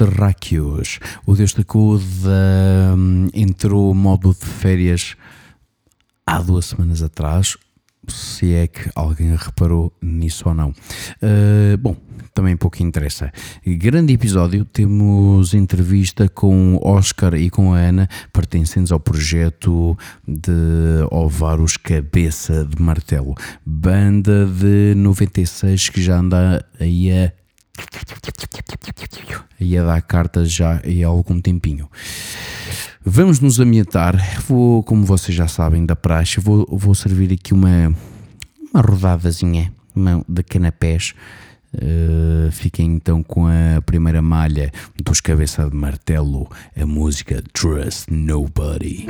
terráqueos. O Deus da Cuda hum, entrou modo de férias há duas semanas atrás, se é que alguém reparou nisso ou não. Uh, bom, também pouco interessa. Grande episódio, temos entrevista com Oscar e com a Ana, pertencentes ao projeto de Ovaros Cabeça de Martelo, banda de 96 que já anda aí a aí a dar cartas já há algum tempinho. Vamos nos ambientar. Vou, como vocês já sabem da praxe, vou, vou servir aqui uma, uma rodadazinha de canapés. Uh, fiquem então com a primeira malha dos Cabeça de Martelo, a música Trust Nobody.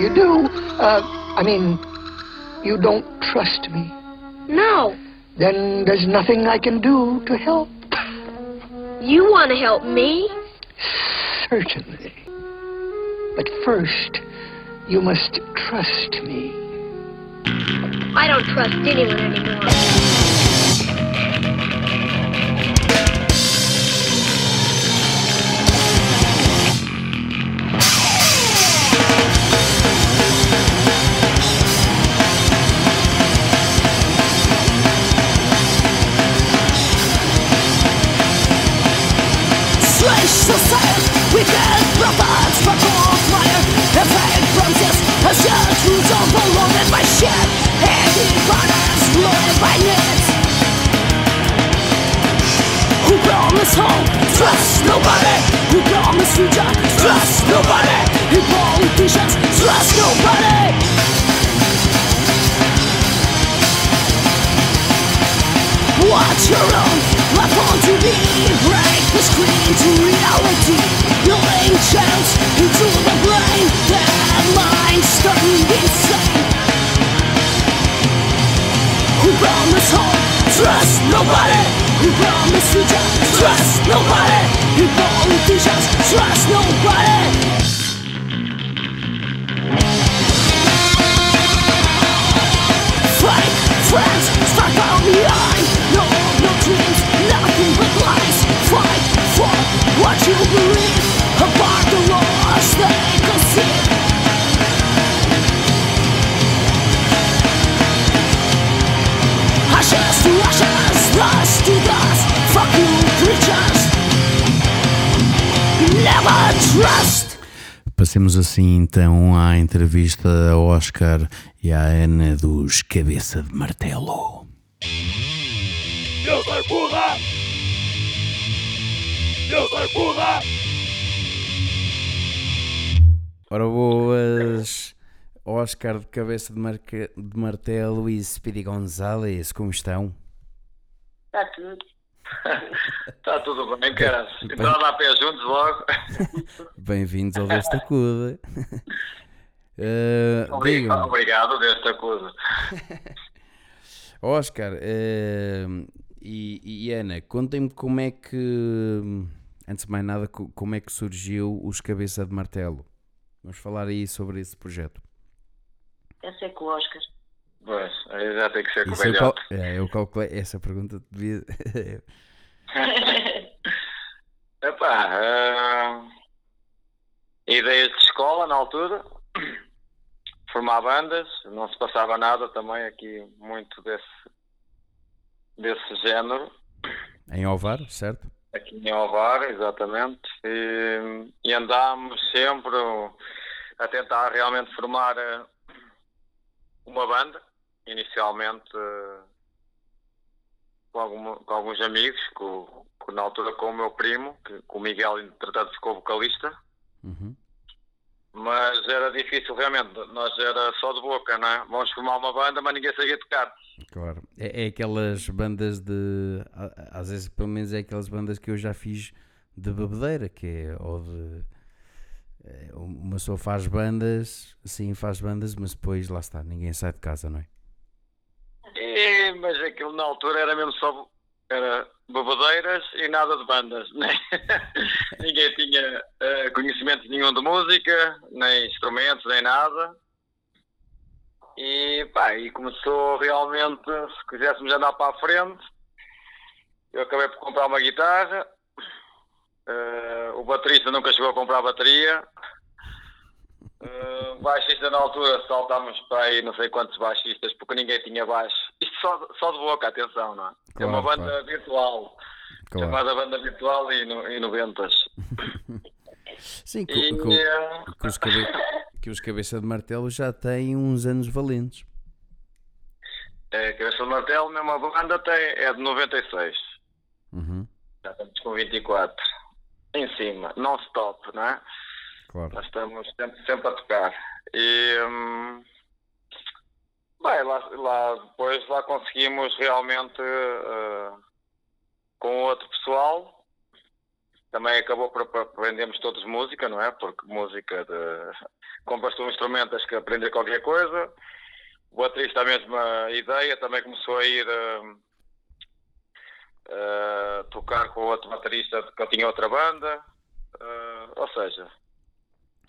You do? Uh, I mean, you don't trust me. No. Then there's nothing I can do to help. You want to help me? Certainly. But first, you must trust me. I don't trust anyone anymore. Wicked prophets for fire A fake promises, a shared truth overloaded by shit Heavy burdens loaded by needs Who promise trust nobody Who promise trust nobody Who politicians, trust nobody Watch your own life on TV Break the screen to reality Into the That mind's Who? Trust nobody Who? Trust nobody politicians? Trust nobody Fake friends No, no dreams, nothing but lies Fight for what you believe Passemos assim então à entrevista a Oscar e à Ana dos Cabeça de Martelo. Deus te acuda. Deus te acuda. Ora boas, Oscar de Cabeça de, Marca- de Martelo e Speedy Gonzalez, como estão? Está tudo. Está tudo bem, caras. Então dá pé juntos logo. Bem-vindos ao Desta Cuda. Uh, Obri- digam, Obrigado desta coisa. Oscar uh, e, e Ana, contem-me como é que, antes de mais nada, co- como é que surgiu os Cabeça de Martelo. Vamos falar aí sobre esse projeto. Essa é com o Oscar. Pois, aí já tem que ser com o Isso cal- é, eu calculei, essa pergunta devia. Epá, ah, ideias de escola na altura. Formar bandas, não se passava nada também aqui muito desse, desse género. em Ovar, certo? Aqui em Ovar, exatamente, e, e andámos sempre a tentar realmente formar eh, uma banda, inicialmente eh, com, com alguns amigos, com, com- na altura com o meu primo, que, com o Miguel, entretanto ficou vocalista, Uhum. Mas era difícil realmente, nós era só de boca, não é? Vamos formar uma banda, mas ninguém sabia tocar. Claro. É, é aquelas bandas de. Às vezes, pelo menos, é aquelas bandas que eu já fiz de bebedeira, que é. Ou de. é, Uma pessoa faz bandas, sim, faz bandas, mas depois lá está, ninguém sai de casa, não é? E, mas aquilo na altura era mesmo só era bebedeiras e nada de bandas. né? Ninguém tinha eh, conhecimento nenhum de música, nem instrumentos, nem nada. E, pá, e começou realmente, se quiséssemos andar para a frente, eu acabei por comprar uma guitarra. Eh, o baterista nunca chegou a comprar bateria. Uh, baixista na altura saltámos para aí não sei quantos baixistas porque ninguém tinha baixo. Isto só, só de boca, atenção, não é? é uma Claro, banda claro. virtual, Claro. chamada banda virtual e, no, e 90 Sim, que, E, que- eh, que os cabe- que os cabeça de martelo já têm uns anos valentes. é, Cabeça de Martelo, mesmo a banda tem, é de 96. Uhum, Já estamos com 24. Em cima, non-stop, não é? claro. Nós estamos sempre, sempre a tocar. E hum, bem, lá, lá depois lá conseguimos realmente eh, com outro pessoal. Também acabou por por aprendermos todos música, não é? Porque música de compras um instrumento, tens que aprender qualquer coisa. O baterista a mesma ideia, também começou a ir hum, eh, tocar com outro baterista que tinha outra banda. Ou seja,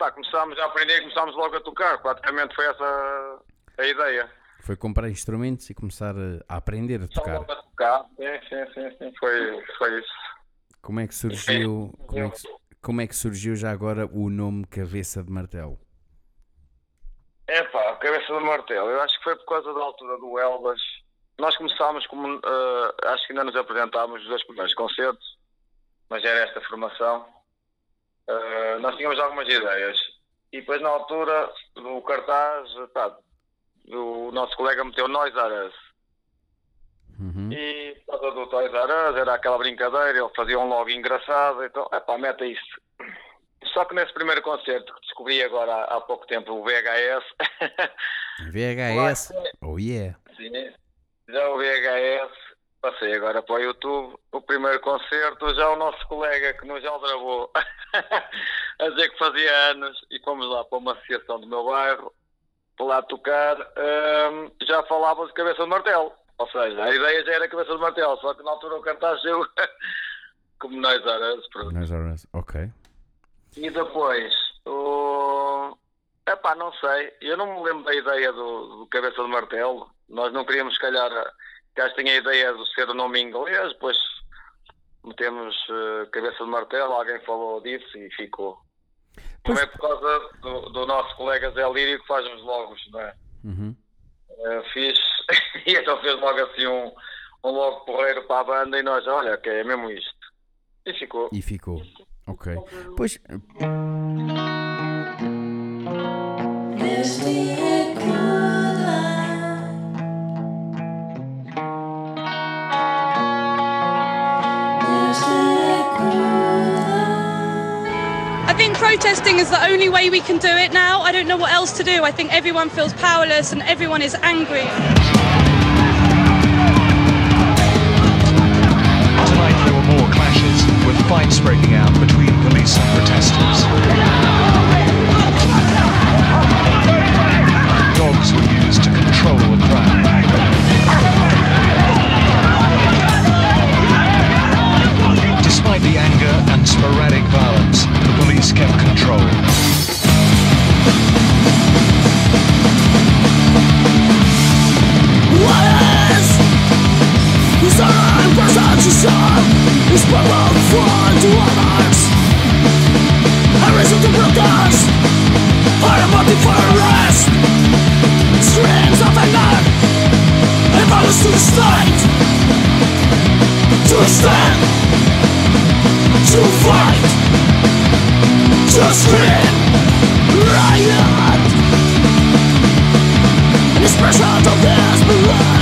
Pá, começámos a aprender e começámos logo a tocar. Praticamente foi essa a ideia. Foi comprar instrumentos e começar a, aprender a tocar. a tocar. Sim, sim, sim, sim. Foi, foi isso. Como é que surgiu, como é que, como é que surgiu já agora o nome Cabeça de Martelo? É pá, cabeça do martelo. Eu acho que foi por causa da altura do Elbas. Nós começámos como. eh, acho que ainda nos apresentámos os dois primeiros concertos, mas era esta formação. Eh, nós tínhamos algumas ideias. E depois, na altura do cartaz, pá, o nosso colega meteu Nós Aras. Uhum. E por causa do Toys R Us, era aquela brincadeira, ele fazia um logo engraçado, então, epá, meta isso. Só que nesse primeiro concerto que descobri agora há, pouco tempo, o VHS, VHS? Oh yeah! sim, já o VHS, passei agora para o YouTube, o primeiro concerto, já o nosso colega que nos aldrabou, a dizer que fazia anos, e fomos lá para uma associação do meu bairro, lá tocar, hum, já falava de cabeça de martelo. Ou seja, a ideia já era cabeça de martelo, só que na altura o cartaz deu como nós eras. pronto. Nós. Ok. E depois, o... Epá, não sei, eu não me lembro da ideia do, do cabeça de martelo. Nós não queríamos, se calhar, que tinha a ideia de ser o nome em inglês, depois metemos eh, cabeça de martelo, alguém falou disso e ficou. Pois- Não é por causa do, do nosso colega Zé Lírio que faz os logos, não é? Uhum. Eh, fiz, e então fez logo assim um, um logo porreiro para a banda e nós, olha, que é mesmo isto. E ficou. E ficou. Ok. Pois, I think protesting is the only way we can do it now. I don't know what else to do. I think everyone feels powerless and everyone is angry. Tonight there were more clashes, with fights breaking out between police and protesters. Dogs were used to control the crowd. Despite the anger and sporadic violence, kept control. What is this representation? Is borrowed from the others. A reason to protest. Are a motive for arrest. Streams of anger. And violence to the state. To stand. To fight to scream Riot. An expression of disbelief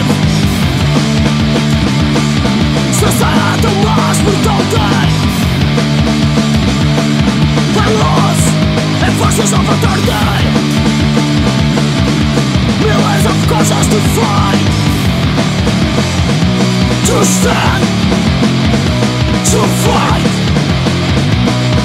and forces of authority Millions of causes to fight To stand To fight.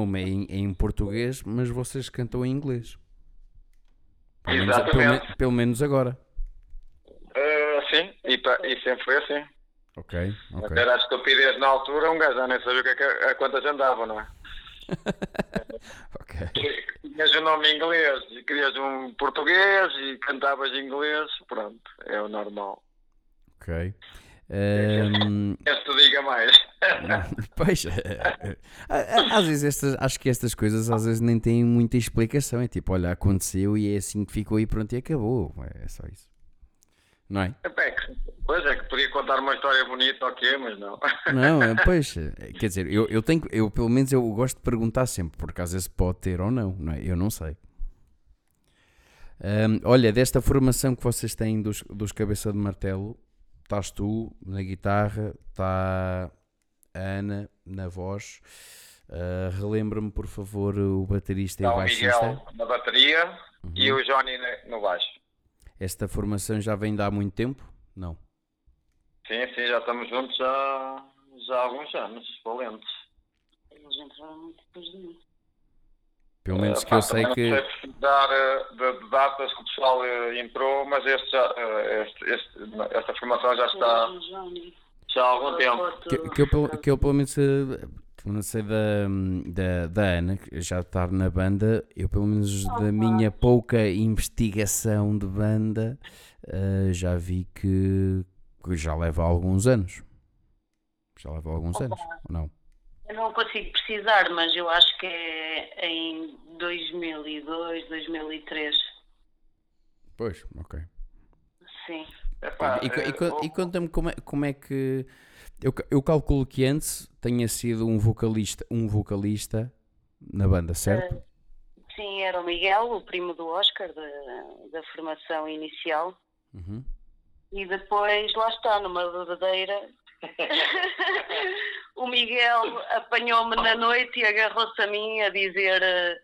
nome é em, é em português, mas vocês cantam em inglês. Pelo menos, pelo, pelo menos agora. Eh, sim, e, e sempre foi assim. Ok, ok. Até era a estupidez na altura, um gajo já nem sabia o que é que, a quantas andavam, não é? ok. Tinhas um nome em inglês e querias um português e cantavas em inglês, pronto, é o normal. Ok. Ehm, Queres que te diga mais? pois, eh, eh, às vezes estas, acho que estas coisas às vezes nem têm muita explicação. É tipo, olha, aconteceu e é assim que ficou e pronto e acabou. É só isso. Não é? É que- Pois é que podia contar uma história bonita, ok, mas não. Não, é, pois, quer dizer, eu, eu tenho, eu pelo menos eu gosto de perguntar sempre, porque às vezes pode ter ou não, não é? Eu não sei. Ahm, olha, desta formação que vocês têm dos, dos Cabeça de Martelo, estás tu na guitarra, está a Ana na voz. Ah, Relembra-me, por favor, o baterista e Está o o baixista. Miguel na bateria e o Johnny no baixo. Esta formação já vem de há muito tempo? Não. Sim, sim, já estamos juntos já, já há alguns anos, valentes. Eles entraram muito depois de mim. Pelo menos Eh, que eu sei que. Não sei precisar eh, de, de datas que o pessoal eh, entrou, mas este, já, eh, este, este- esta formação já está. Já há algum tempo. Que, que eu, pelo- que eu pelo menos eh, não sei da, da, da Ana, que já estar na banda, eu pelo menos da minha pouca investigação de banda eh, já vi que, que já leva alguns anos. Já leva alguns anos, ou não? Eu não consigo precisar, mas eu acho que é em 2002, 2003. Pois, ok. Sim. Epá, E, e eh, o- e conta-me como é, como é que. Eu, eu calculo que antes tenha sido um vocalista, um vocalista na banda, certo? Sim, era o Miguel, o primo do Oscar, da, da formação inicial. Uhum. E depois, lá está, numa bebedeira, o Miguel apanhou-me na noite e agarrou-se a mim a dizer eh,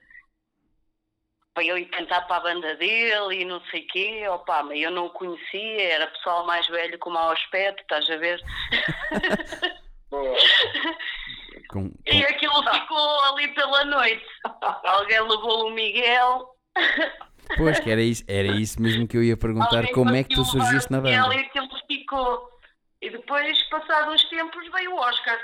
para eu ir cantar para a banda dele e não sei o quê. Opa, mas eu não o conhecia, era pessoal mais velho com mau aspecto, estás a ver? Com, com- E aquilo ficou ali pela noite. Alguém levou o Miguel. Pois, que era isso, era isso mesmo que eu ia perguntar, alguém como é que tu surgiste na banda? E aquilo ficou. E depois, passados uns tempos, veio o Oscar.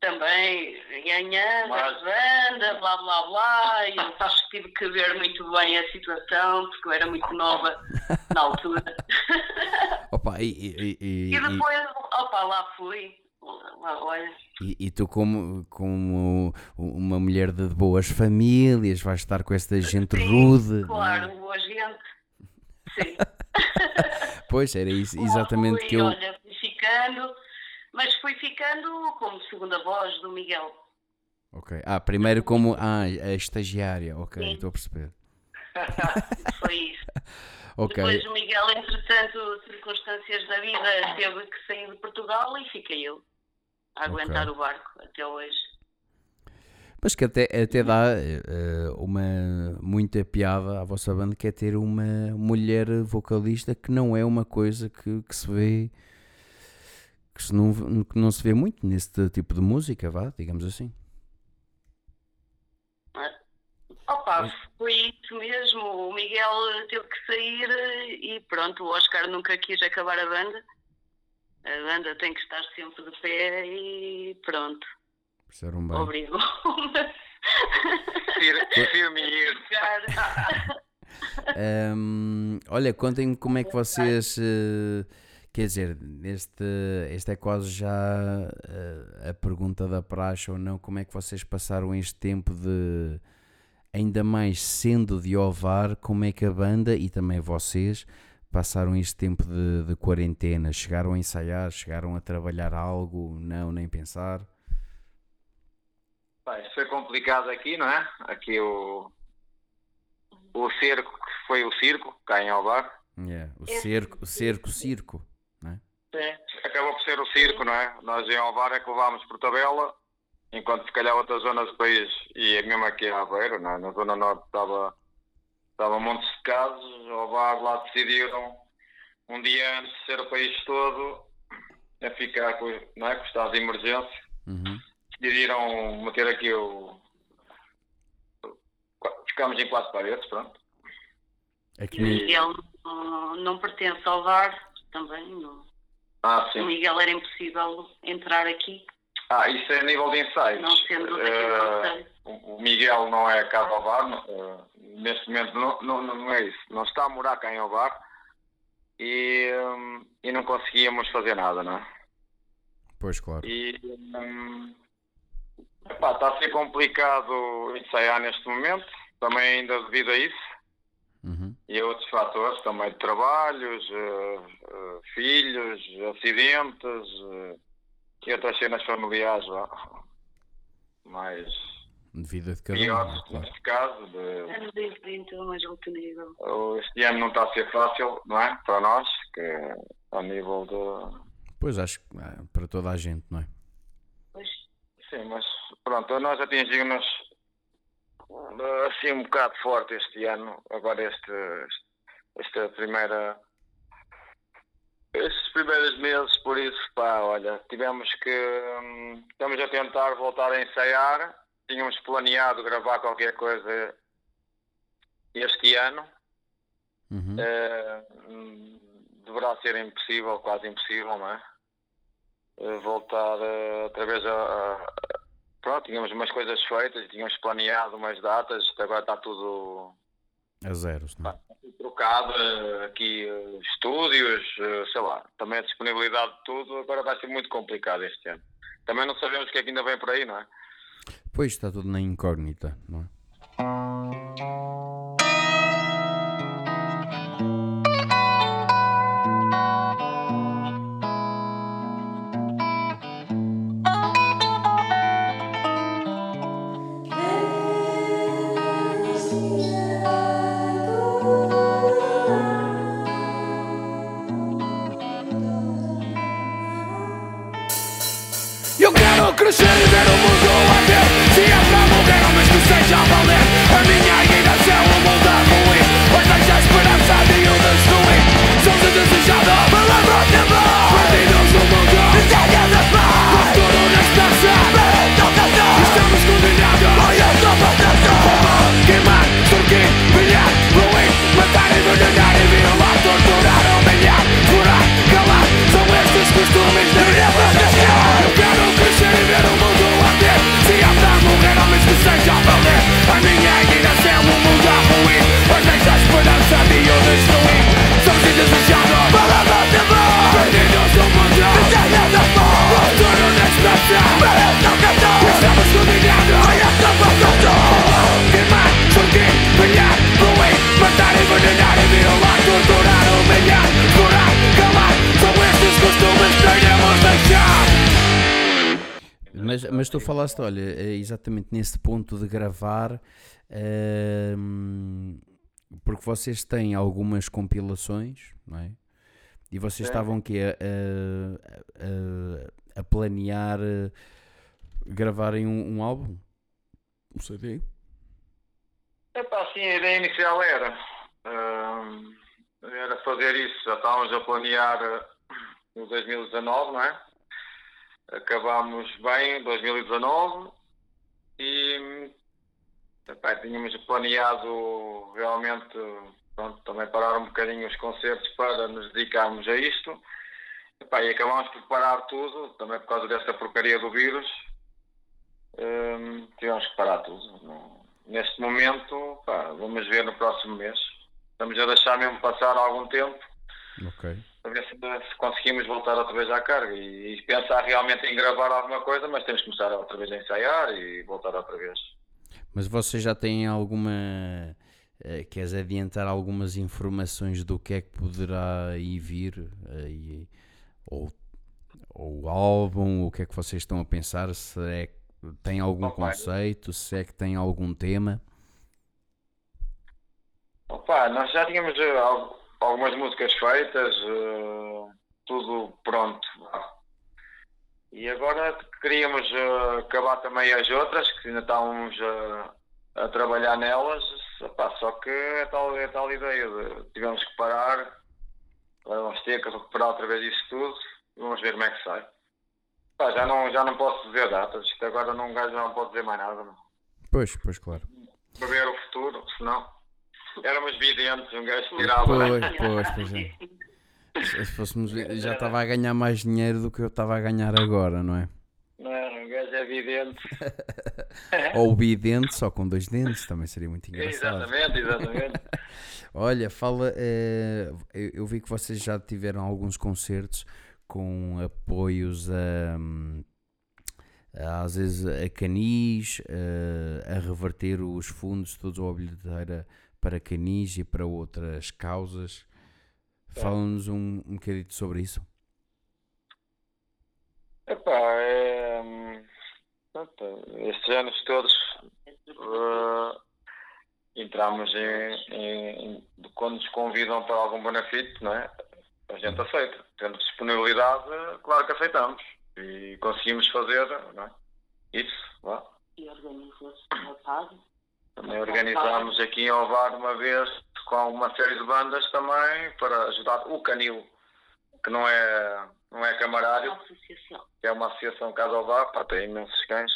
Também ganhando Mas- a banda, blá blá blá. E eu acho que tive que ver muito bem a situação, porque eu era muito nova na altura. Opa, e, e, e, E depois, opa, lá fui. Lá, Olha, e, e tu como, como uma mulher de boas famílias vais estar com esta gente sim, rude. não é? Claro, boa gente. Sim. Pois, era isso exatamente fui, que eu... Olha, ficando, mas fui ficando como segunda voz do Miguel. Ok. Ah, primeiro como ah, a estagiária, ok, Sim. estou a perceber. Foi isso. Ok, Depois o Miguel, entretanto, circunstâncias da vida, teve que sair de Portugal e fiquei eu a aguentar Ok. o barco até hoje. mas que até, até dá eh, uma muita piada à vossa banda que é ter uma mulher vocalista que não é uma coisa que, que se vê que, se não, que não se vê muito neste tipo de música, vá, digamos assim. Opa, foi isso mesmo. O Miguel teve que sair eh, e pronto, o Oscar nunca quis acabar a banda. A banda tem que estar sempre de pé e pronto, Perceberam bem? obrigou-me. Fir- Firme olha, contem-me como é que vocês. eh, quer dizer, este, este é quase já eh, a pergunta da praxe ou não. Como é que vocês passaram este tempo de. Ainda mais sendo de Ovar, como é que a banda e também vocês passaram este tempo de, de quarentena? Chegaram a ensaiar? Chegaram a trabalhar algo? Não, nem pensar? Isto foi complicado aqui, não é? Aqui o, o cerco, que foi o circo, cá em Alvar. Yeah, O cerco, o cerco, circo. É? Sim. Acabou por ser o circo, não é? Nós em Alvar é que levámos por tabela, enquanto se calhar outras zonas do país, e mesmo aqui em Aveiro, não é? na Zona Norte estava, estava montes de casos, Alvar lá decidiram, um dia antes de ser o país todo, a ficar com, não é? com o estado de emergência, Uhum. decidiram meter aqui o... Ficámos em quatro paredes, pronto. Aqui O nem- Miguel não, não pertence ao VAR, também. Não. Ah, O sim. Miguel era impossível entrar aqui, Ah, isso é a nível de ensaios. não sendo daqui Conselho. o o Miguel não é cá de Ovar, eh, neste momento não, não, não é isso. Não está a morar cá em Ovar e, hum, e não conseguíamos fazer nada, não é? Pois, claro. E epá, está a ser complicado ensaiar neste momento, também ainda devido a isso. Uhum. E outros fatores também de trabalhos, eh, eh, filhos, acidentes eh, e outras cenas familiares vá, mais Devido a de cada um, claro. neste caso. De, Anos 2020 a mais alto nível. este ano não está a ser fácil, não é? Para nós, que é ao nível de. Pois acho que ah, para toda a gente, não é? Pois, Sim, mas pronto, nós atingimos assim um bocado forte este ano, agora este, esta primeira estes primeiros meses, por isso pá, olha, tivemos que hum, estamos a tentar voltar a ensaiar, tínhamos planeado gravar qualquer coisa este ano, Uhum. eh, hum, deverá ser impossível, quase impossível, não é? Eh, voltar eh, outra vez a, a- Pronto, tínhamos umas coisas feitas, tínhamos planeado umas datas, agora está tudo A zeros, não é? trocado, eh, aqui eh, estúdios, eh, sei lá, também a disponibilidade de tudo, agora vai ser muito complicado este ano. Também não sabemos o que é que ainda vem por aí, não é? Pois está tudo na incógnita, não é? E ver o mundo arder Se é pra morrer, ao menos que seja a valer A minha Mas, tu falaste, olha, é exatamente nesse ponto de gravar, ehm, porque vocês têm algumas compilações, não é? E vocês Sim. estavam aqui a, a- a- a planear eh, gravarem um, um álbum? Um CD? Epá, sim, a ideia inicial era, hum, era fazer isso. Já estávamos a planear eh, no 2019, não é? Acabámos bem em 2019 e epá, tínhamos planeado realmente pronto, também parar um bocadinho os concertos para nos dedicarmos a isto. Epá, e acabámos por parar tudo, também por causa desta porcaria do vírus. Hum, tivemos que parar tudo. Neste momento, pá, vamos ver no próximo mês. Estamos a deixar mesmo passar algum tempo Ok. Para ver se, se conseguimos voltar outra vez à carga e, e pensar realmente em gravar alguma coisa, mas temos que começar outra vez a ensaiar e voltar outra vez. Mas vocês já têm alguma eh, queres adiantar algumas informações do que é que poderá aí vir? eh, e- ou, ou o álbum, o que é que vocês estão a pensar? Se é que tem algum Ok. conceito, se é que tem algum tema? Opa, nós já tínhamos al- algumas músicas feitas, eh, tudo pronto. E agora queríamos eh, acabar também as outras, que ainda estávamos eh, a trabalhar nelas, Opa, só que é tal, é tal ideia de tivemos que parar, agora vamos ter que recuperar outra vez isso tudo e vamos ver como é que sai. Pá, já, não, já não posso dizer datas, isto agora não, um gajo não pode dizer mais nada. Não. Pois, pois, claro. Prever o futuro, senão éramos videntes, um gajo tirava. Pois, pois, pois é. Se se fôssemos, já estava a ganhar mais dinheiro do que eu estava a ganhar agora, não é? Não? Um gajo é vidente. Ou bidente, só com dois dentes, também seria muito engraçado. Exatamente, exatamente. Olha, fala, eh, eu, vi que vocês já tiveram alguns concertos com apoios a, a, às vezes a canis, eh, a reverter os fundos todos à bilheteira para canis e para outras causas. Fala-nos um, um bocadinho sobre isso. Epá, é, hum, pronto, estes anos todos eh, entramos em, em- em- quando nos convidam para algum benefício, não é? A gente aceita. Tendo disponibilidade, claro que aceitamos. E conseguimos fazer, não é? Isso, vá. E organizou-se uma tarde. Também organizámos aqui em Ovar uma vez com uma série de bandas também para ajudar o Canil, que não é, não é camarário, é uma associação Casa Ovar, pá, tem imensos cães.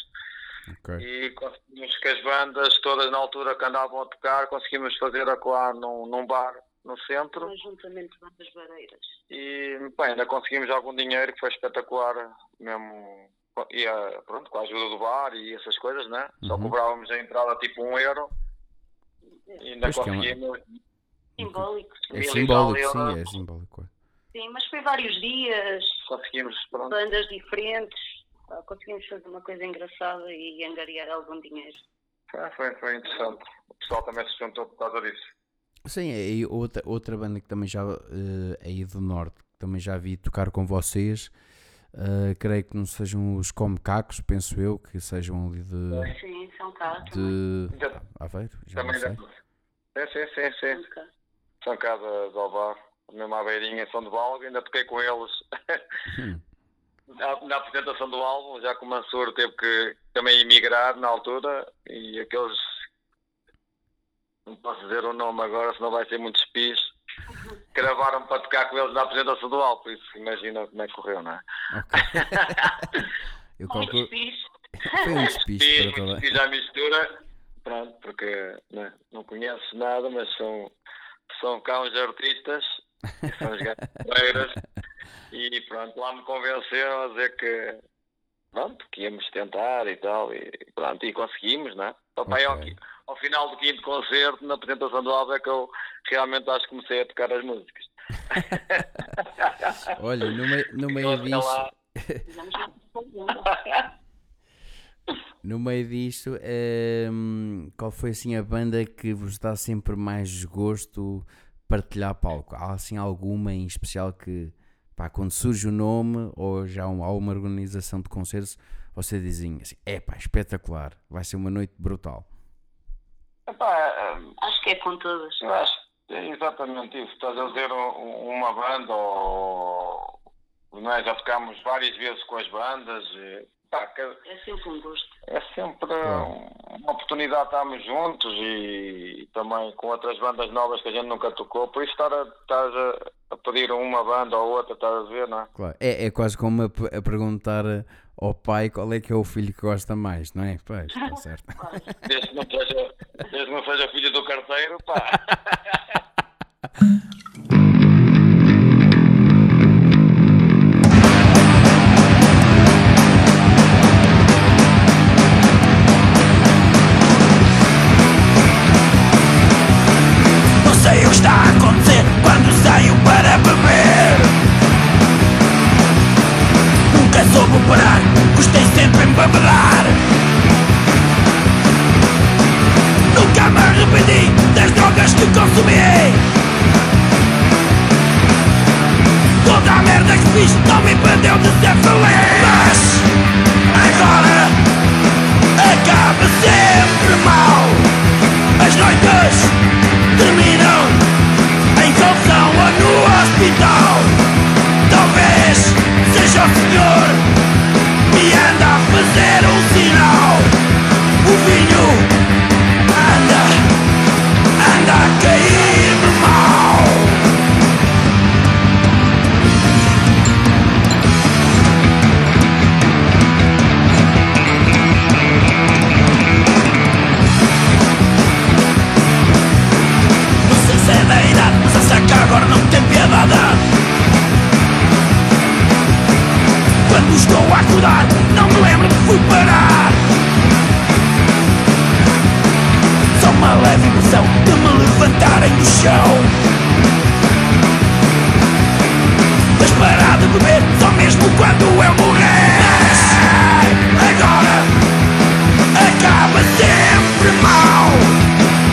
Ok. E conseguimos que as bandas, todas na altura que andavam a tocar, conseguimos fazer acolá num, num bar no centro. Um ajuntamento de bandas vareiras. E bem, ainda conseguimos algum dinheiro que foi espetacular mesmo. E, ah, pronto, com a ajuda do bar e essas coisas, né? Só Uhum. cobrávamos a entrada tipo um euro. E ainda Pois que é uma- conseguimos. Simbólico. É e simbólico, sim, euros. é simbólico. é. Sim, mas foi vários dias, Conseguimos, pronto. bandas diferentes. Conseguimos fazer uma coisa engraçada e angariar algum dinheiro. Foi, foi, foi interessante. O pessoal também se juntou por causa disso. Sim, aí outra, outra banda que também já eh, aí do Norte, que também já vi tocar com vocês. Eh, creio que não sejam os Comecacos, penso eu, que sejam ali de, Sim, são cá também. de Já- Aveiro, já não Também sei. dá- Sim, sim, sim, sim. São cá de, de Ovar, mesmo à beirinha, São de Valga, ainda toquei com eles. Hum. Na, na apresentação do álbum, já que o Mansur teve que também emigrar na altura e aqueles. Não posso dizer o nome agora, senão vai ser muito espis. Gravaram para tocar com eles na apresentação do álbum, por isso imagina como é que correu, não é? Ok. Eu calculo. Foi um despiste Fiz, para toda. fiz à mistura, pronto, porque né, não conheço nada, mas são, são uns artistas, são os gajos e pronto, lá me convenceram a dizer que pronto, que íamos tentar e tal, e pronto, e conseguimos, né? Só para aí ao, final do quinto concerto, na apresentação do álbum, é que eu realmente acho que comecei a tocar as músicas. Olha, no meio, no meio Eles disso, no meio disto, ehm, qual foi assim a banda que vos dá sempre mais gosto partilhar palco? Há assim alguma em especial que pá, quando surge o nome ou já há uma, organização de concertos, você dizem assim, é pá, espetacular, vai ser uma noite brutal. Epá, é, Acho que é com todas. Eu acho é exatamente isso. Estás a dizer um- uma banda ou. Não é? Já tocámos várias vezes com as bandas. E, pá, que- É sempre um gosto. é sempre uma oportunidade de estarmos juntos e também com outras bandas novas que a gente nunca tocou. Por isso estar a, estar a, a pedir a uma banda ou outra, estás a ver, não é? Claro, é, é quase como a, a perguntar ao pai qual é que é o filho que gosta mais, não é? Pois, está certo. Desde que não seja, desde que não seja filho do carteiro, pá. estou a acordar, não me lembro que fui parar Só uma leve emoção de me levantarem do chão. Mas parar de beber só mesmo quando eu morrer. Agora acaba sempre mal.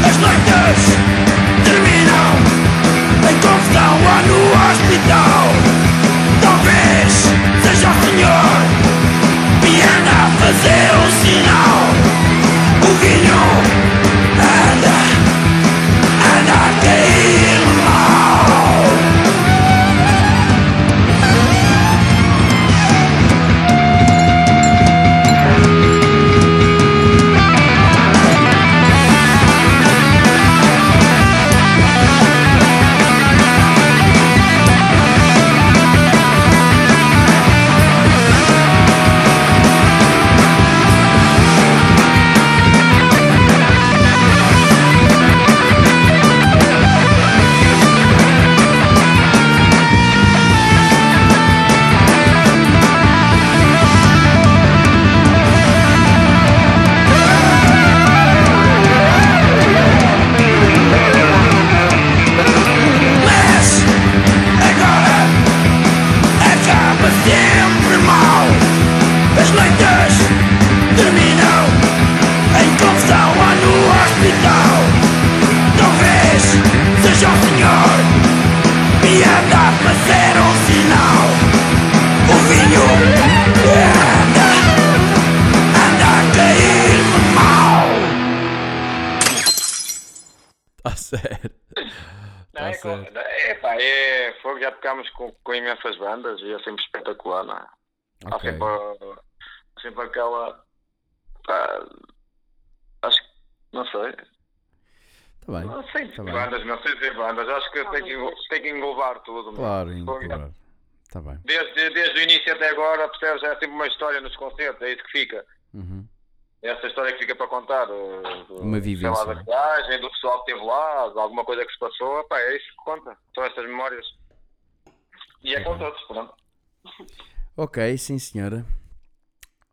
As noites fazer um sinal Está sério. Não, é, Tá com- certo. é, pá, é fogo, já tocámos com, com imensas bandas e é sempre espetacular, não é? Há sempre, sempre aquela. pá, acho que. não sei. Está bem. Não sei Tá bem. bandas, não sei se bandas. Acho que tem que, tem que englobar tudo. Claro, claro. Está bem. Desde, desde o início até agora, percebes? É sempre uma história nos concertos, é isso que fica. Uhum. Essa história que fica para contar. eh, do- Uma vivência. lá, da viagem, do pessoal que esteve lá, de alguma coisa que se passou. Pá, é isso que conta. São essas memórias. E é com todos, pronto. Ok, sim senhora.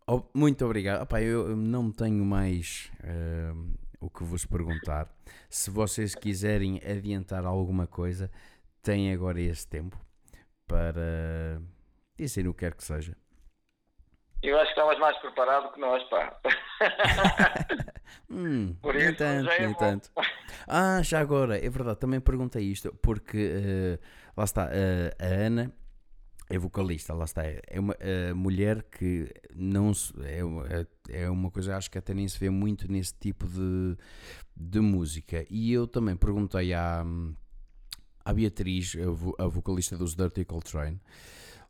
Oh, muito obrigado. Opá, eu não tenho mais ehm, o que vos perguntar. Se vocês quiserem adiantar alguma coisa, têm agora esse tempo para dizer o que quer que seja. Eu acho que estavas mais preparado que nós, pá. Hum, Por nem isso, tanto, já é nem bom. tanto. Ah, já agora, é verdade, também perguntei isto, porque eh, lá está, eh, a Ana é vocalista, lá está, é uma eh, mulher que não se, é, uma- é- uma coisa, acho que até nem se vê muito nesse tipo de, de música. E eu também perguntei à, à Beatriz, a, vo- a vocalista dos Dirty Coltrane,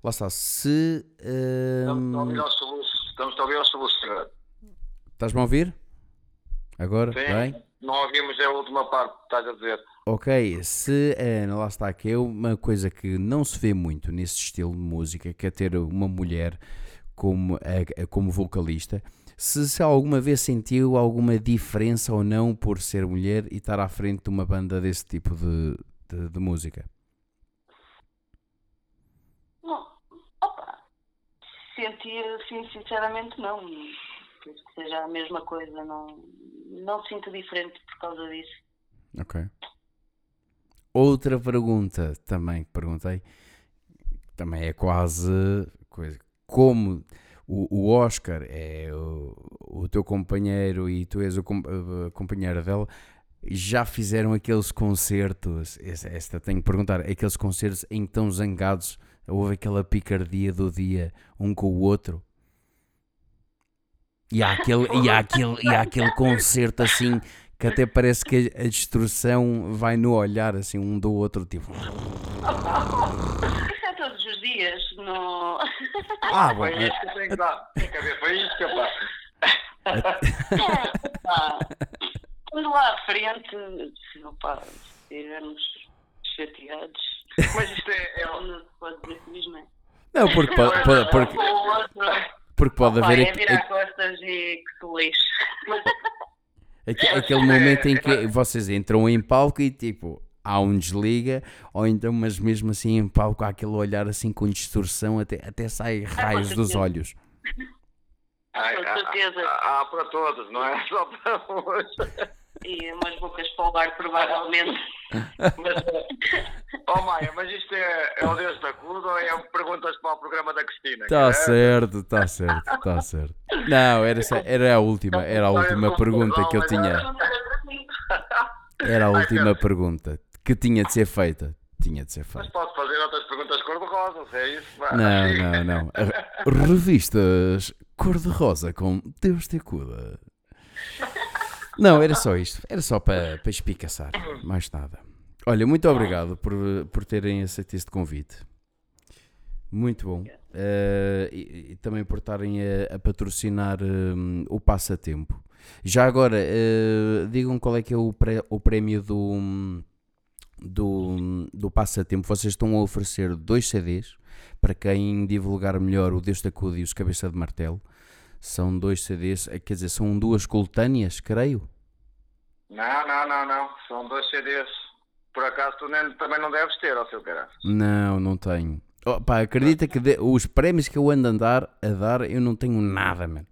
lá está, se. Estamos a ehm, ouvir aos soluços. Estamos a ouvir. Estás-me a ouvir? Agora? Sim, Bem? não ouvimos a última parte que estás a dizer. Ok, se Ana, lá está, que é uma coisa que não se vê muito nesse estilo de música, que é ter uma mulher como, a- como vocalista, se, se alguma vez sentiu alguma diferença ou não por ser mulher e estar à frente de uma banda desse tipo de, de, de música. Não, opa, sentir assim, sinceramente não. Penso que seja a mesma coisa, não, não sinto diferente por causa disso. Ok. Outra pergunta também que perguntei, também é quase coisa. Como o, Oscar é o, o teu companheiro e tu és o com- a companheira dela, já fizeram aqueles concertos, esta, esta tenho que perguntar, aqueles concertos em estão zangados, houve aquela picardia do dia um com o outro. E há aquele, e há aquele, e há aquele concerto assim que até parece que a destruição vai no olhar assim um do outro, tipo. Isso é todos os dias, no... Ah, bom, Foi isto que tem que dar. Tem que haver faísca, pá. Pá, Quando lá à frente, se, opá, se estivermos chateados, Mas isto é, é não se pode dizer feliz, não é? Não, porque pode, pode- porque, porque pode opá, haver é aqu- virar costas e que se lixe. aqu- aquele momento em que vocês entram em palco e tipo. Há um desliga, ou então, mas mesmo assim em palco, há aquele olhar assim com distorção, até, até sai raios dos certeza. olhos. Ai, Com há- certeza. Há, há para todos, não é só para uns. E umas bocas para o bar, provavelmente. Mas, oh Maia, mas isto é, é o Deus da Cruz ou é perguntas para o programa da Cristina? Está É? certo, está certo, está certo. Não, era, era a última, era a última pergunta que eu tinha. Era a última pergunta que tinha de ser feita. Tinha de ser Mas feita. posso fazer outras perguntas cor-de-rosa, se é isso? Não, não, não. Revistas cor-de-rosa com Deus te cuida. Não, era só isto. Era só para, para espicaçar. Mais nada. Olha, muito obrigado por, por terem aceito este convite. Muito bom. Eh, e, e também por estarem a, a patrocinar hum, o passatempo. Já agora, eh, digam qual é que é o, pré- o prémio do, hum, do, do passatempo. Vocês estão a oferecer dois CDs para quem divulgar melhor o Deus da Cuda e os Cabeça de Martelo. São dois CDs, eh, quer dizer, são duas coletâneas, creio. Não, não, não, não. São dois CDs. Por acaso tu nem- também não deves ter, ó seu caralho. Não, não tenho. Oh, pá, acredita que de- os prémios que eu ando a dar, a dar, eu não tenho nada, mano.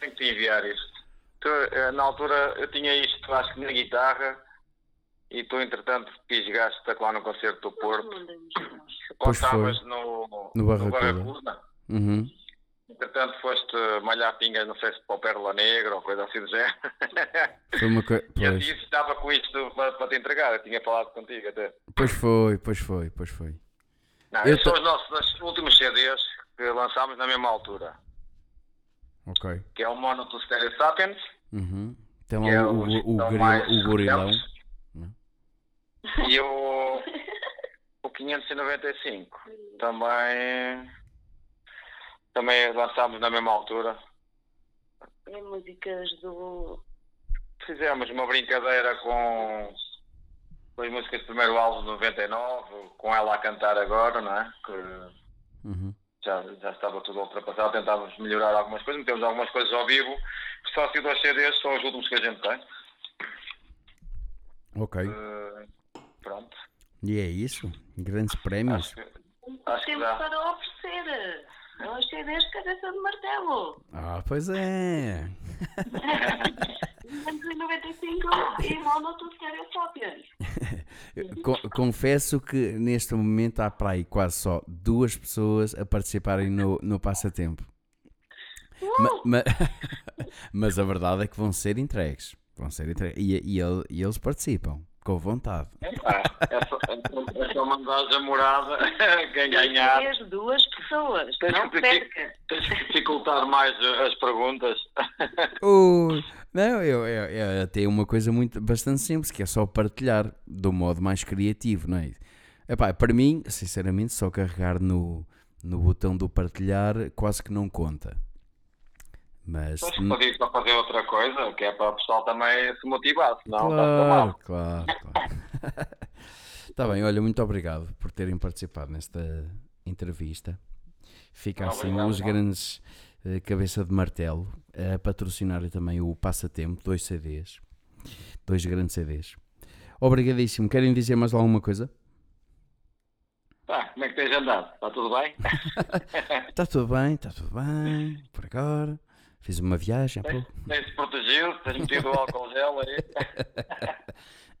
Tenho que te enviar isto. Tu, eh, na altura eu tinha isto, acho que na guitarra, e tu entretanto pisgaste lá no concerto do Porto. Pois foi. Contavas no, No Barracuda. Barracuda. Uhum. Entretanto foste malhar pingas, não sei se para o Pérola Negra ou coisa assim do género. Foi uma coisa. E eu disse, estava com isto para, para te entregar, eu tinha falado contigo até. pois foi, pois foi, pois foi. Não, Eu são os nossos os últimos CDs que lançámos na mesma altura, Ok. que é o Mono to Stereo Sapiens, Uhum. Tem que é lá o, o, o, o gorilão. recentes, e o, o 595 também, também lançámos na mesma altura. É músicas do. Fizemos uma brincadeira com, com as músicas do primeiro álbum de 99, com ela a cantar agora, não é? Que Uhum. já, já estava tudo ultrapassado, tentávamos melhorar algumas coisas, metemos algumas coisas ao vivo. Só se dois CDs são os últimos que a gente tem. Ok. Eh, pronto. E é isso? Grandes prémios. Acho que, acho que Temos dá. para oferecer. Os CDs cabeça de martelo. Ah, pois é. 295 e mono to stereo sapiens. Co- confesso que neste momento há para aí quase só duas pessoas a participarem no, no passatempo. Ma- ma- mas a verdade é que vão ser entregues. Vão ser entregues. E, e e eles participam, com vontade. Epá, é só, é só mandar a morada, quem ganhar. As duas pessoas. Tens Não que, perca. tens que dificultar mais as perguntas. Ui, não, eu, eu, eu tenho uma coisa muito, bastante simples, que é só partilhar do modo mais criativo, não é? Epá, para mim, sinceramente, só carregar no, no botão do partilhar quase que não conta. Mas, Mas podia só fazer outra coisa, que é para o pessoal também se motivar, senão está claro, mal. claro, claro. Está bem, olha, muito obrigado por terem participado nesta entrevista. Fica assim Obrigado, os Paulo. grandes eh, cabeça de martelo a patrocinar também o Passatempo, dois CDs, dois grandes CDs. Obrigadíssimo. Querem dizer mais alguma coisa? Tá, como é que tens andado? Está tudo bem? Está tudo bem, está tudo bem, por agora. Fiz uma viagem, pô, Tens-te protegido? Tens metido o álcool gel aí?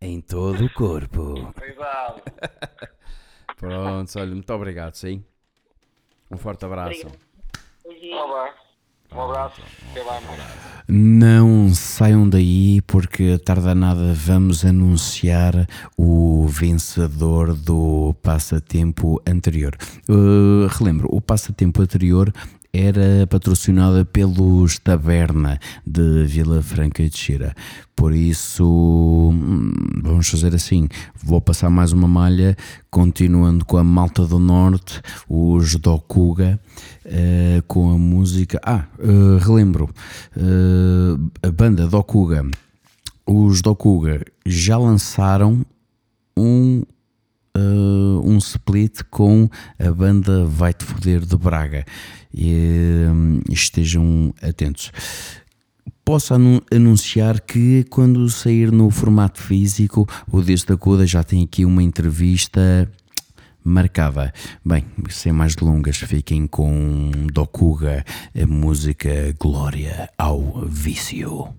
em todo o corpo. Cuidado. Pronto, olha, muito obrigado, sim. Um forte abraço. Beijinho. Tá. Um abraço. Não saiam daí porque tarda nada vamos anunciar o vencedor do passatempo anterior. Uh, relembro, o passatempo anterior era patrocinada pelos Taberna de Vila Franca de Xira. Por isso, hum, vamos fazer assim: vou passar mais uma malha, continuando com a Malta do Norte, os Dokuga, uh, com a música. Ah, uh, relembro, uh, a banda Dokuga, os Dokuga já lançaram um uh, um split com a banda Vai Te Foder de Braga. E, um, estejam atentos. Posso anunciar que quando sair no formato físico, o Deus da Coda já tem aqui uma entrevista marcada. Bem, sem mais delongas, fiquem com Dokuga, a música Glória ao Vício.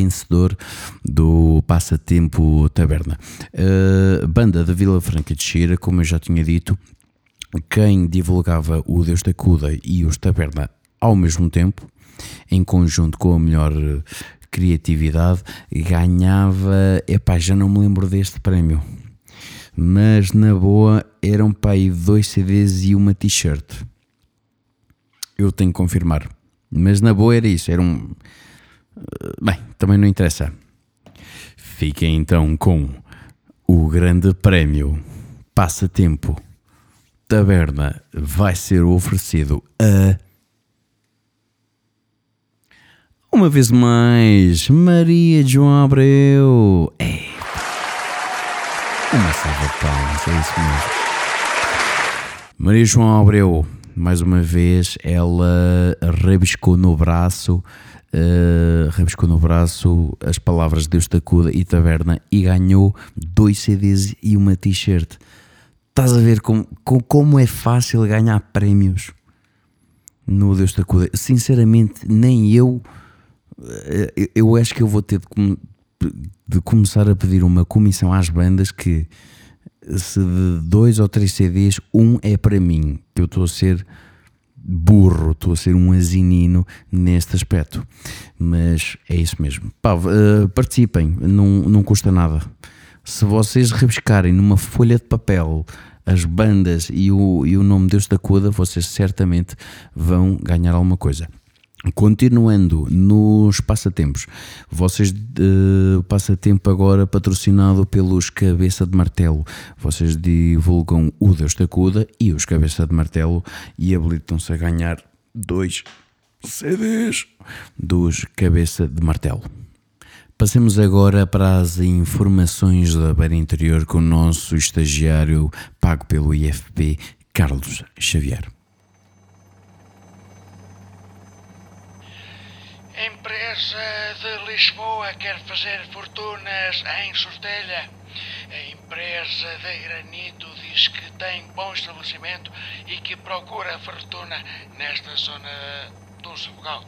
Vencedor do Passatempo Taberna. Uh, banda da Vila Franca de Xira, como eu já tinha dito, quem divulgava o Deus da Cuda e os Taberna ao mesmo tempo, em conjunto com a melhor criatividade, ganhava. Epá, já não me lembro deste prémio mas na boa eram para aí dois CDs e uma t-shirt. Eu tenho que confirmar. Mas na boa era isso, era um. Bem, também não interessa. Fiquem então com o grande prémio Passatempo Taberna vai ser oferecido a. Uma vez mais, Maria João Abreu. É. Uma salva de palmas, é isso mesmo. Maria João Abreu mais uma vez, ela rabiscou no braço, uh, rabiscou no braço as palavras Deus da Cuda e Taberna e ganhou dois CDs e uma t-shirt. Estás a ver como, como é fácil ganhar prémios no Deus da Cuda? Sinceramente, nem eu. Eh, eu acho que eu vou ter de, de começar a pedir uma comissão às bandas que se de dois ou três CDs, um é para mim, que eu estou a ser burro, estou a ser um asinino neste aspecto. Mas é isso mesmo. Pá, uh, participem, não, não custa nada. Se vocês rebuscarem numa folha de papel as bandas e o, e o nome Deus da Coda, vocês certamente vão ganhar alguma coisa. Continuando nos passatempos, vocês uh, passatempo agora patrocinado pelos Cabeça de Martelo. Vocês divulgam o Deus da Cuda e os Cabeça de Martelo e habilitam-se a ganhar dois CDs dos Cabeça de Martelo. Passemos agora para as informações da Beira Interior com o nosso estagiário pago pelo IFP, Carlos Xavier. Empresa de Lisboa quer fazer fortunas em Sortelha. A empresa de granito diz que tem bom estabelecimento e que procura fortuna nesta zona do Sabugal.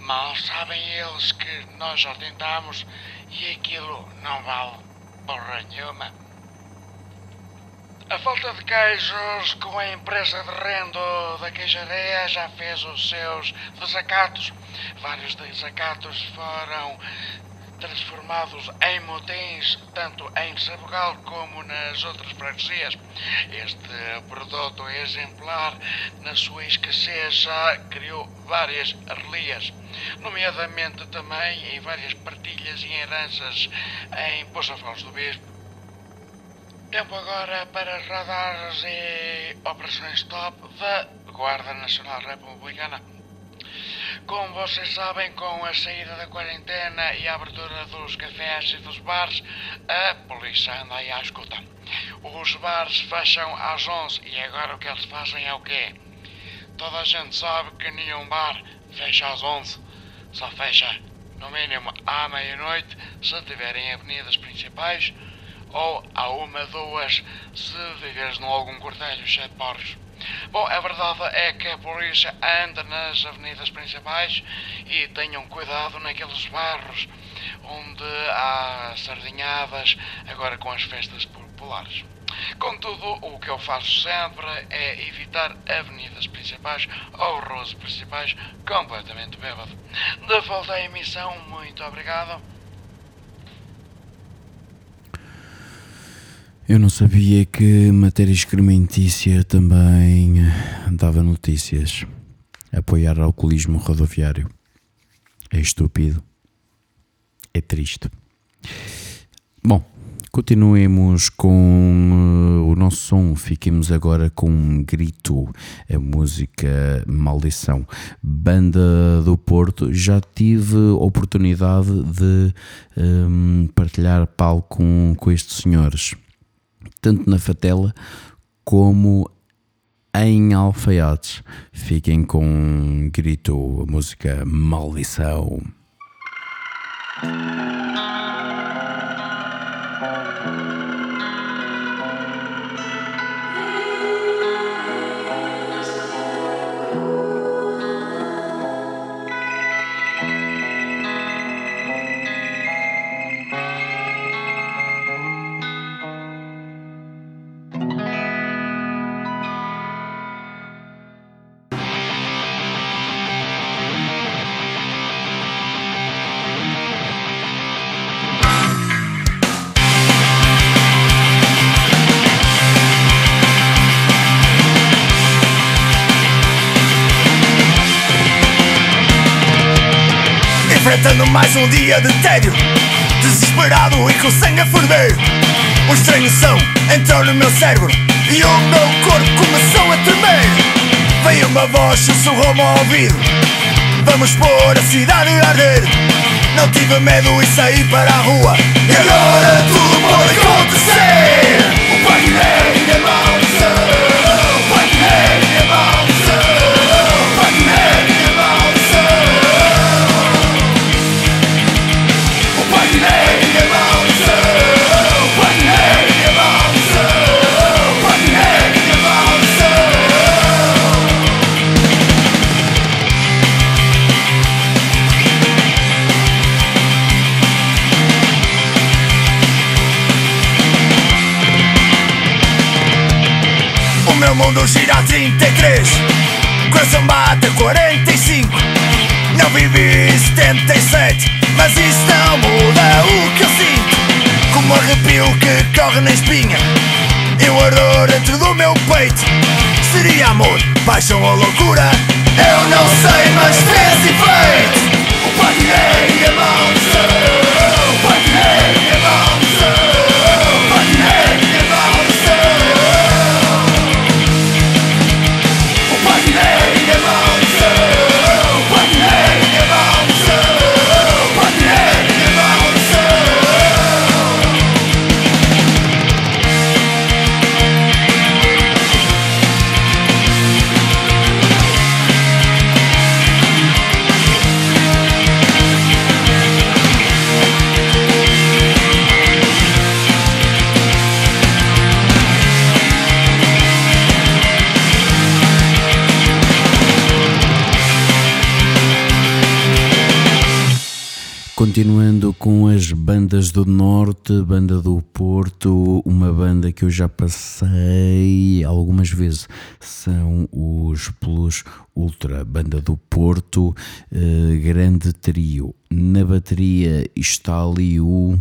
Mal sabem eles que nós já tentámos e aquilo não vale porra nenhuma. A falta de queijos com a empresa de rendo da queijaria já fez os seus desacatos. Vários desacatos foram transformados em motins, tanto em Sabugal como nas outras freguesias. Este produto exemplar, na sua escassez, já criou várias relias, nomeadamente também em várias partilhas e heranças em Poça Foz do Bispo. Tempo agora para radares e operações top da Guarda Nacional Republicana. Como vocês sabem, com a saída da quarentena e a abertura dos cafés e dos bares, a polícia anda aí à escuta. Os bares fecham às 11 e agora o que eles fazem é o quê? Toda a gente sabe que nenhum bar fecha às 11. Só fecha, no mínimo, à meia-noite, se tiverem avenidas principais, ou à uma, duas, se viveres num algum cortelho cheio de porcos. Bom, a verdade é que a polícia anda nas avenidas principais e tenham cuidado naqueles bairros onde há sardinhadas, agora com as festas populares. Contudo, o que eu faço sempre é evitar avenidas principais ou ruas principais completamente bêbado. De volta à emissão, muito obrigado. Eu não sabia que matéria excrementícia também dava notícias. Apoiar alcoolismo rodoviário. É estúpido. É triste. Bom, continuemos com uh, o nosso som. Fiquemos agora com um grito, a música Maldição. Banda do Porto. Já tive oportunidade de um, partilhar palco com, com estes senhores tanto na Fatela como em Alfaiates. Fiquem com um grito, a música Maldição. Um dia de tédio Desesperado e com sangue a ferver. Um estranho som entrou no meu cérebro E o meu corpo começou a tremer. Veio uma voz, sussurrou-me ao ouvido. Vamos pôr a cidade a arder. Não tive medo e saí para a rua. E agora tudo pode acontecer paixão ou loucura. Eu não sei, mas fez efeito está ali o.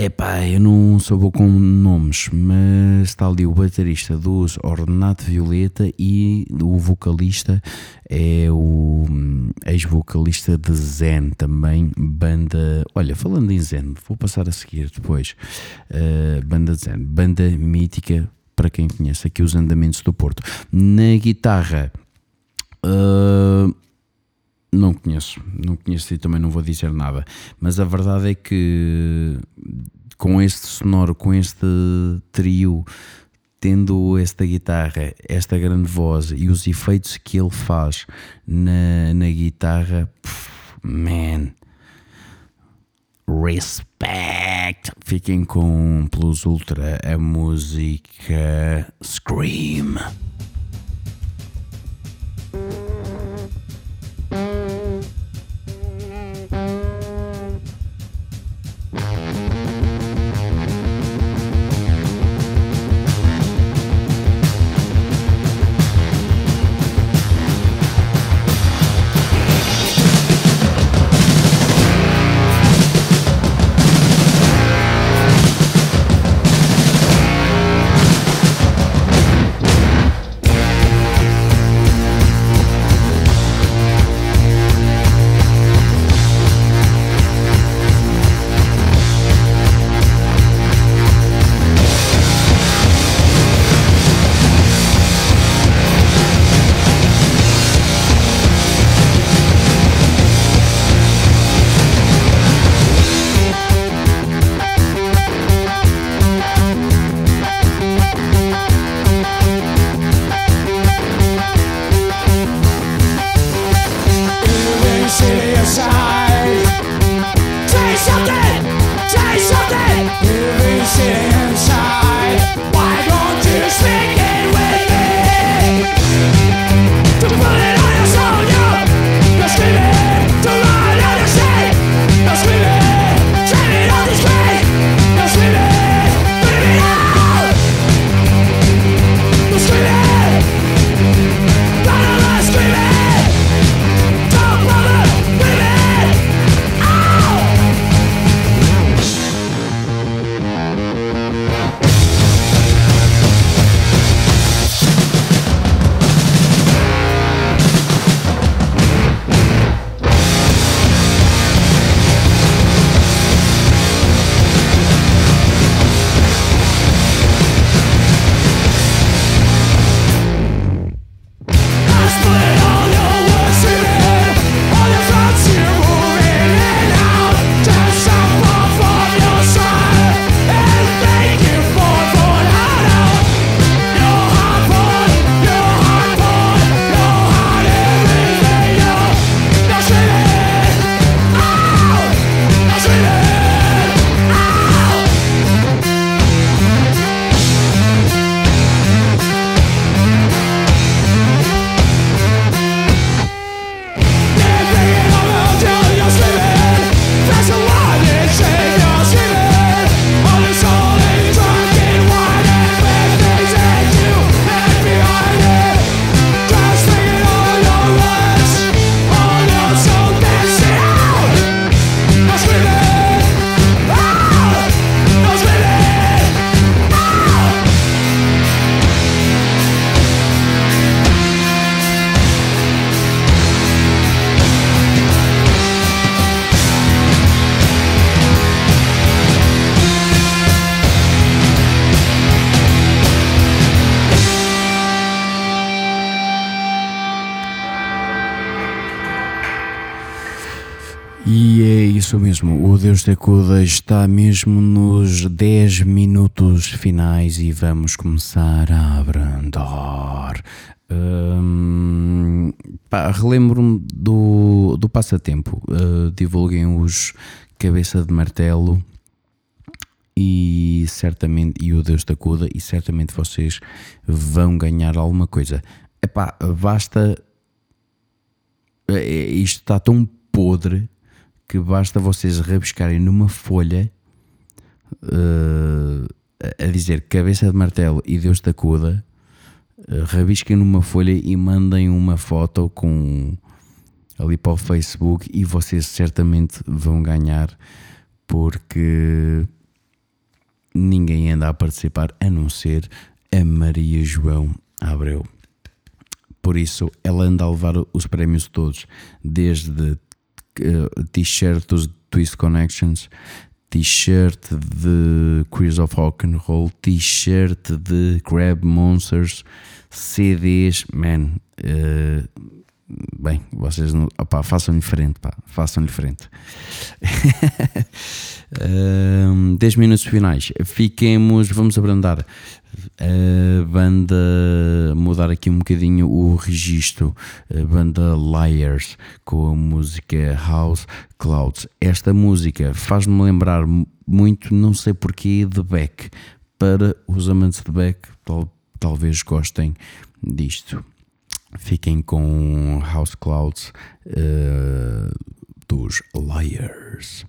Epá, eu não sou bom com nomes, mas está ali o baterista dos Ornato Violeta e o vocalista é o ex-vocalista de Zen também, banda. Olha, falando em Zen, vou passar a seguir depois. Uh, banda Zen, banda mítica para quem conhece aqui os andamentos do Porto. Na guitarra. Uh, não conheço, não conheço e também não vou dizer nada, mas a verdade é que com este sonoro, com este trio, tendo esta guitarra, esta grande voz e os efeitos que ele faz na, na guitarra, pff, man, respect. Fiquem com Plus Ultra a música Scream. Mesmo, o Deus da Cuda está mesmo nos 10 minutos finais e vamos começar a abrandar. Hum, relembro-me do, do passatempo. Uh, divulguem os Cabeça de Martelo e certamente e o Deus da Cuda e certamente vocês vão ganhar alguma coisa. Epá, basta. é- Isto está tão podre que basta vocês rabiscarem numa folha uh, a dizer cabeça de martelo e Deus da cuda, uh, rabisquem numa folha e mandem uma foto com ali para o Facebook e vocês certamente vão ganhar porque ninguém anda a participar a não ser a Maria João Abreu. Por isso, ela anda a levar os prémios todos, desde t-shirt dos Twist Connections, t-shirt de Queers of Rock and Roll, t-shirt de Crab Monsters, CDs, man. Uh, bem, vocês não, opa, façam-lhe frente, pá, façam-lhe frente. um, 10 minutos finais. Fiquemos, vamos abrandar a banda, mudar aqui um bocadinho o registro, a banda Liars com a música House Clouds. Esta música faz-me lembrar muito, não sei porquê, de Beck. Para os amantes de Beck, tal, talvez gostem disto. Fiquem com House Clouds uh, dos Liars.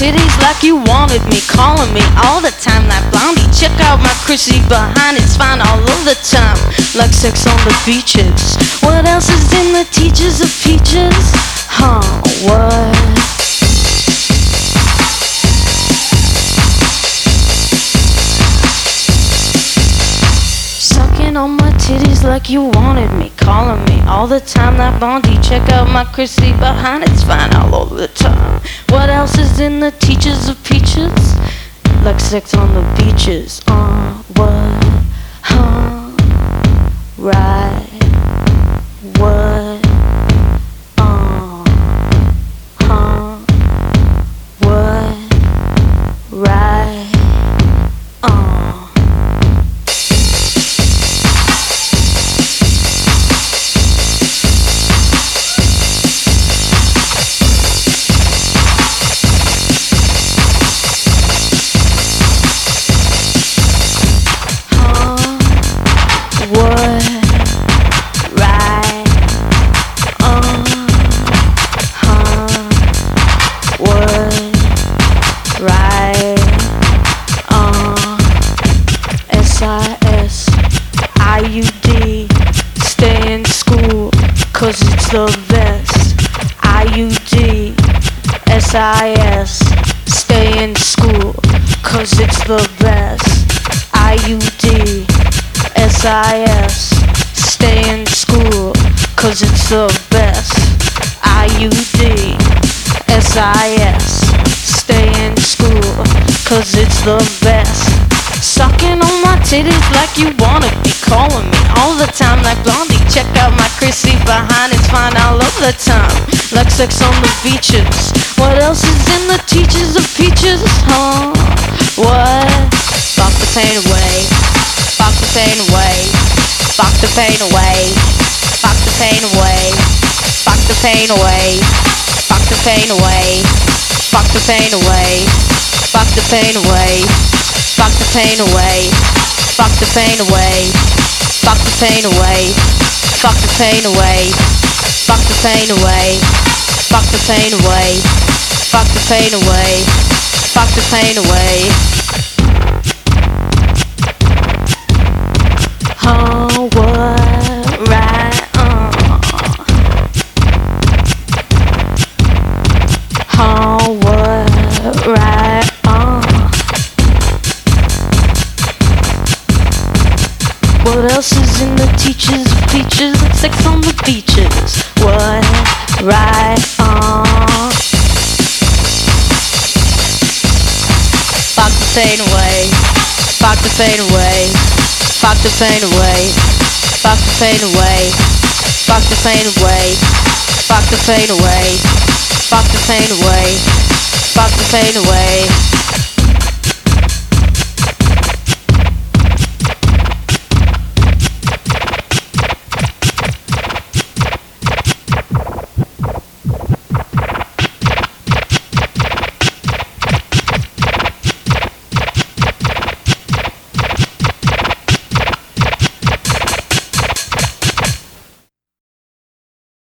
Like you wanted me, calling me all the time like blondie. Check out my Chrissy behind, it's fine all of the time, like sex on the beaches. What else is in the teachers of peaches? Huh, what? Sucking on my titties like you wanted me, calling me all the time That Bondi. Check out my Chrissy behind, it's fine all over the time. What else is in the teachers of peaches? Like sex on the beaches. Uh, what? Huh? Right. Titties like you wanna be calling me all the time like Blondie. Check out my Chrissy behind, it's fine all of the time. Like sex on the beaches. What else is in the teachers of peaches? Huh? What? Fuck the pain away. Fuck the pain away. Fuck the pain away. Fuck the pain away. Fuck the pain away. Fuck the pain away. Fuck the pain away. Fuck the pain away. Fuck the pain away. Fuck the pain away. Fuck the pain away. Fuck the pain away. Fuck the pain away. Fuck the pain away. Fuck the pain away. Fuck the pain away. Oh, what? Peaches sex on the beaches? What? Right. Uh. Fuck the pain away. Fuck the pain away. Fuck the pain away. Fuck the pain away. Fuck the pain away. Fuck the pain away. Fuck the pain away. Fuck the pain away.